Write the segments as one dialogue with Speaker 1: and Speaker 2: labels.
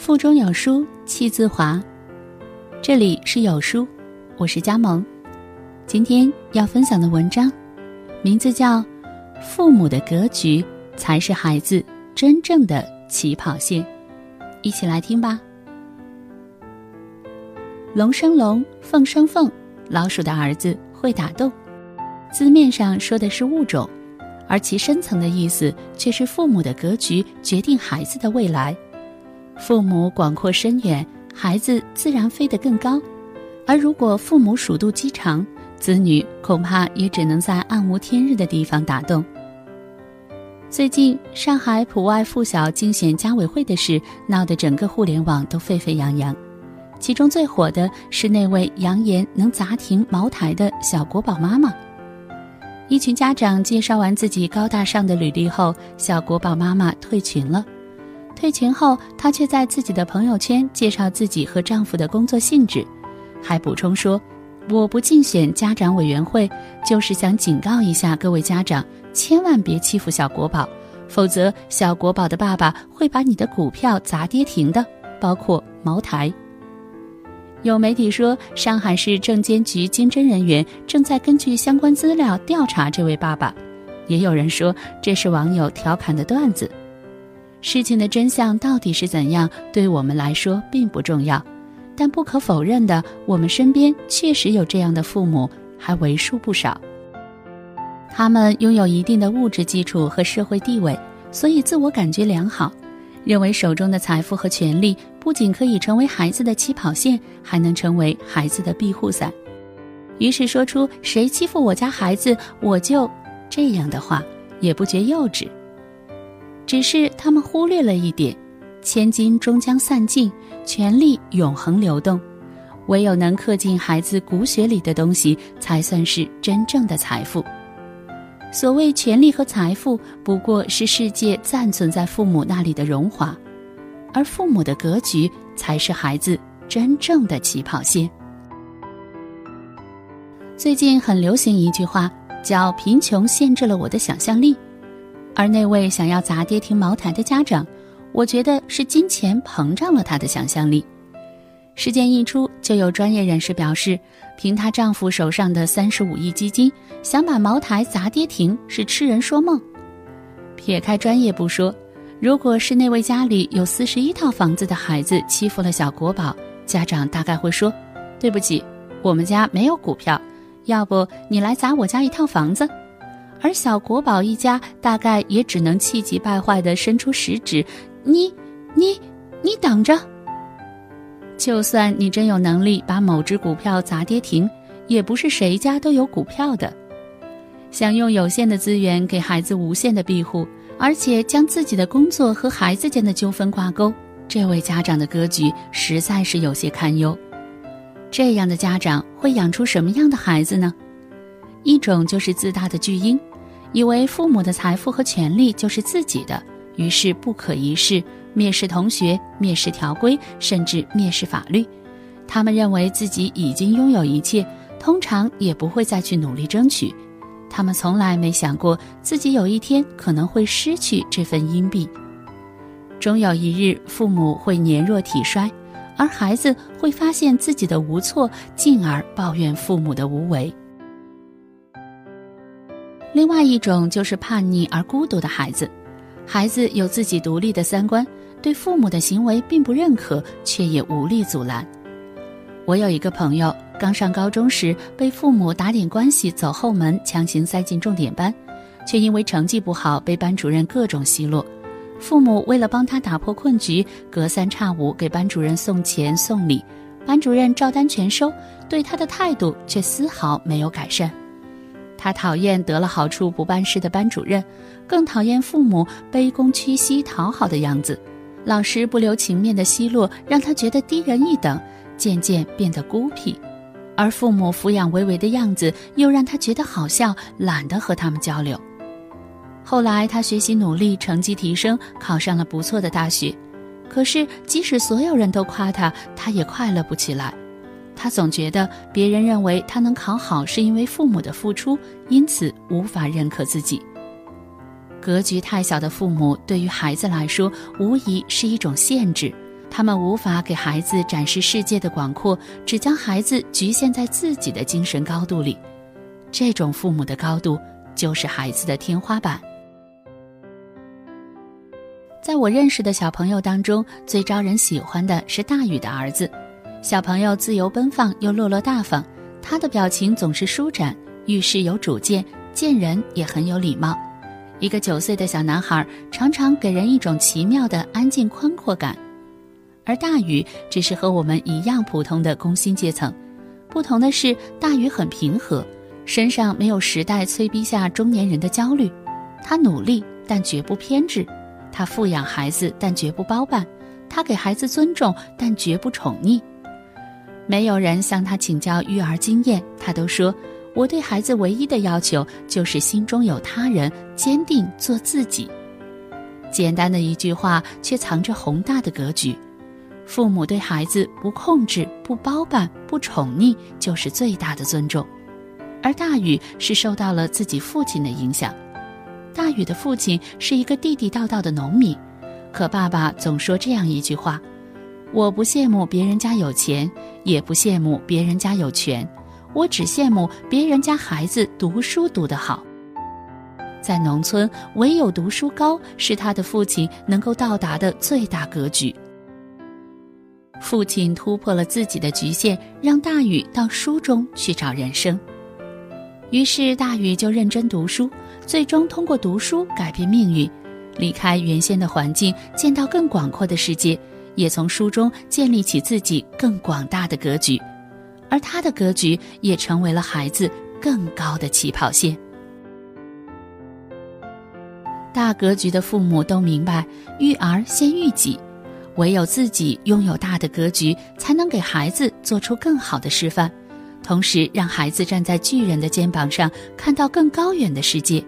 Speaker 1: 腹中有书气自华，这里是有书，我是佳萌。今天要分享的文章，名字叫《父母的格局才是孩子真正的起跑线》，一起来听吧。龙生龙，凤生凤，老鼠的儿子会打洞。字面上说的是物种，而其深层的意思却是父母的格局决定孩子的未来。父母广阔深远，孩子自然飞得更高；而如果父母鼠肚鸡肠，子女恐怕也只能在暗无天日的地方打洞。最近，上海普外附小竞选家委会的事闹得整个互联网都沸沸扬扬，其中最火的是那位扬言能砸停茅台的小国宝妈妈。一群家长介绍完自己高大上的履历后，小国宝妈妈退群了。退群后，她却在自己的朋友圈介绍自己和丈夫的工作性质，还补充说：“我不竞选家长委员会，就是想警告一下各位家长，千万别欺负小国宝，否则小国宝的爸爸会把你的股票砸跌停的，包括茅台。”有媒体说，上海市证监局经侦人员正在根据相关资料调查这位爸爸，也有人说这是网友调侃的段子。事情的真相到底是怎样，对我们来说并不重要，但不可否认的，我们身边确实有这样的父母，还为数不少。他们拥有一定的物质基础和社会地位，所以自我感觉良好，认为手中的财富和权力不仅可以成为孩子的起跑线，还能成为孩子的庇护伞。于是说出“谁欺负我家孩子，我就这样的话”，也不觉幼稚。只是他们忽略了一点：千金终将散尽，权力永恒流动，唯有能刻进孩子骨血里的东西，才算是真正的财富。所谓权力和财富，不过是世界暂存在父母那里的荣华，而父母的格局，才是孩子真正的起跑线。最近很流行一句话，叫“贫穷限制了我的想象力”。而那位想要砸跌停茅台的家长，我觉得是金钱膨胀了他的想象力。事件一出，就有专业人士表示，凭她丈夫手上的三十五亿基金，想把茅台砸跌停是痴人说梦。撇开专业不说，如果是那位家里有四十一套房子的孩子欺负了小国宝，家长大概会说：“对不起，我们家没有股票，要不你来砸我家一套房子。”而小国宝一家大概也只能气急败坏地伸出食指：“你、你、你等着！就算你真有能力把某只股票砸跌停，也不是谁家都有股票的。想用有限的资源给孩子无限的庇护，而且将自己的工作和孩子间的纠纷挂钩，这位家长的格局实在是有些堪忧。这样的家长会养出什么样的孩子呢？一种就是自大的巨婴。以为父母的财富和权利就是自己的，于是不可一世，蔑视同学，蔑视条规，甚至蔑视法律。他们认为自己已经拥有一切，通常也不会再去努力争取。他们从来没想过自己有一天可能会失去这份硬币。终有一日，父母会年弱体衰，而孩子会发现自己的无措，进而抱怨父母的无为。另外一种就是叛逆而孤独的孩子，孩子有自己独立的三观，对父母的行为并不认可，却也无力阻拦。我有一个朋友，刚上高中时被父母打点关系走后门，强行塞进重点班，却因为成绩不好被班主任各种奚落。父母为了帮他打破困局，隔三差五给班主任送钱送礼，班主任照单全收，对他的态度却丝毫没有改善。他讨厌得了好处不办事的班主任，更讨厌父母卑躬屈膝讨好的样子。老师不留情面的奚落让他觉得低人一等，渐渐变得孤僻；而父母抚养唯唯的样子又让他觉得好笑，懒得和他们交流。后来他学习努力，成绩提升，考上了不错的大学。可是即使所有人都夸他，他也快乐不起来。他总觉得别人认为他能考好是因为父母的付出，因此无法认可自己。格局太小的父母对于孩子来说无疑是一种限制，他们无法给孩子展示世界的广阔，只将孩子局限在自己的精神高度里。这种父母的高度，就是孩子的天花板。在我认识的小朋友当中，最招人喜欢的是大宇的儿子。小朋友自由奔放又落落大方，他的表情总是舒展，遇事有主见，见人也很有礼貌。一个九岁的小男孩，常常给人一种奇妙的安静宽阔感。而大宇只是和我们一样普通的工薪阶层，不同的是，大宇很平和，身上没有时代催逼下中年人的焦虑。他努力，但绝不偏执；他富养孩子，但绝不包办；他给孩子尊重，但绝不宠溺。没有人向他请教育儿经验，他都说：“我对孩子唯一的要求就是心中有他人，坚定做自己。”简单的一句话，却藏着宏大的格局。父母对孩子不控制、不包办、不宠溺，就是最大的尊重。而大宇是受到了自己父亲的影响。大宇的父亲是一个地地道道的农民，可爸爸总说这样一句话：“我不羡慕别人家有钱，也不羡慕别人家有权，我只羡慕别人家孩子读书读得好。”在农村，唯有读书高是他的父亲能够到达的最大格局。父亲突破了自己的局限，让大禹到书中去找人生。于是大禹就认真读书，最终通过读书改变命运，离开原先的环境，见到更广阔的世界，也从书中建立起自己更广大的格局。而他的格局也成为了孩子更高的起跑线。大格局的父母都明白，育儿先育己。唯有自己拥有大的格局，才能给孩子做出更好的示范，同时让孩子站在巨人的肩膀上，看到更高远的世界。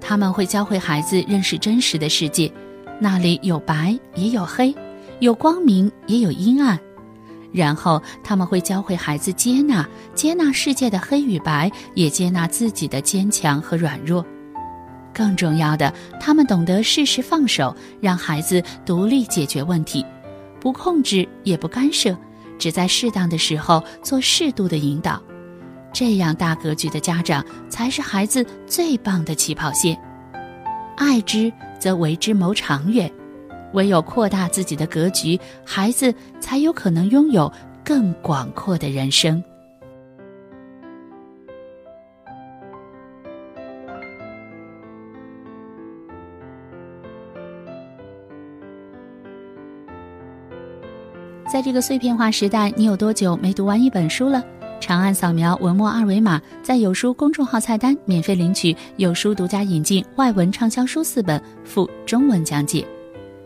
Speaker 1: 他们会教会孩子认识真实的世界，那里有白也有黑，有光明也有阴暗。然后他们会教会孩子接纳，接纳世界的黑与白，也接纳自己的坚强和软弱。更重要的，他们懂得适时放手，让孩子独立解决问题，不控制也不干涉，只在适当的时候做适度的引导。这样大格局的家长才是孩子最棒的起跑线。爱之，则为之谋长远。唯有扩大自己的格局，孩子才有可能拥有更广阔的人生。在这个碎片化时代，你有多久没读完一本书了？长按扫描文末二维码，在有书公众号菜单免费领取有书独家引进外文畅销书四本，附中文讲解。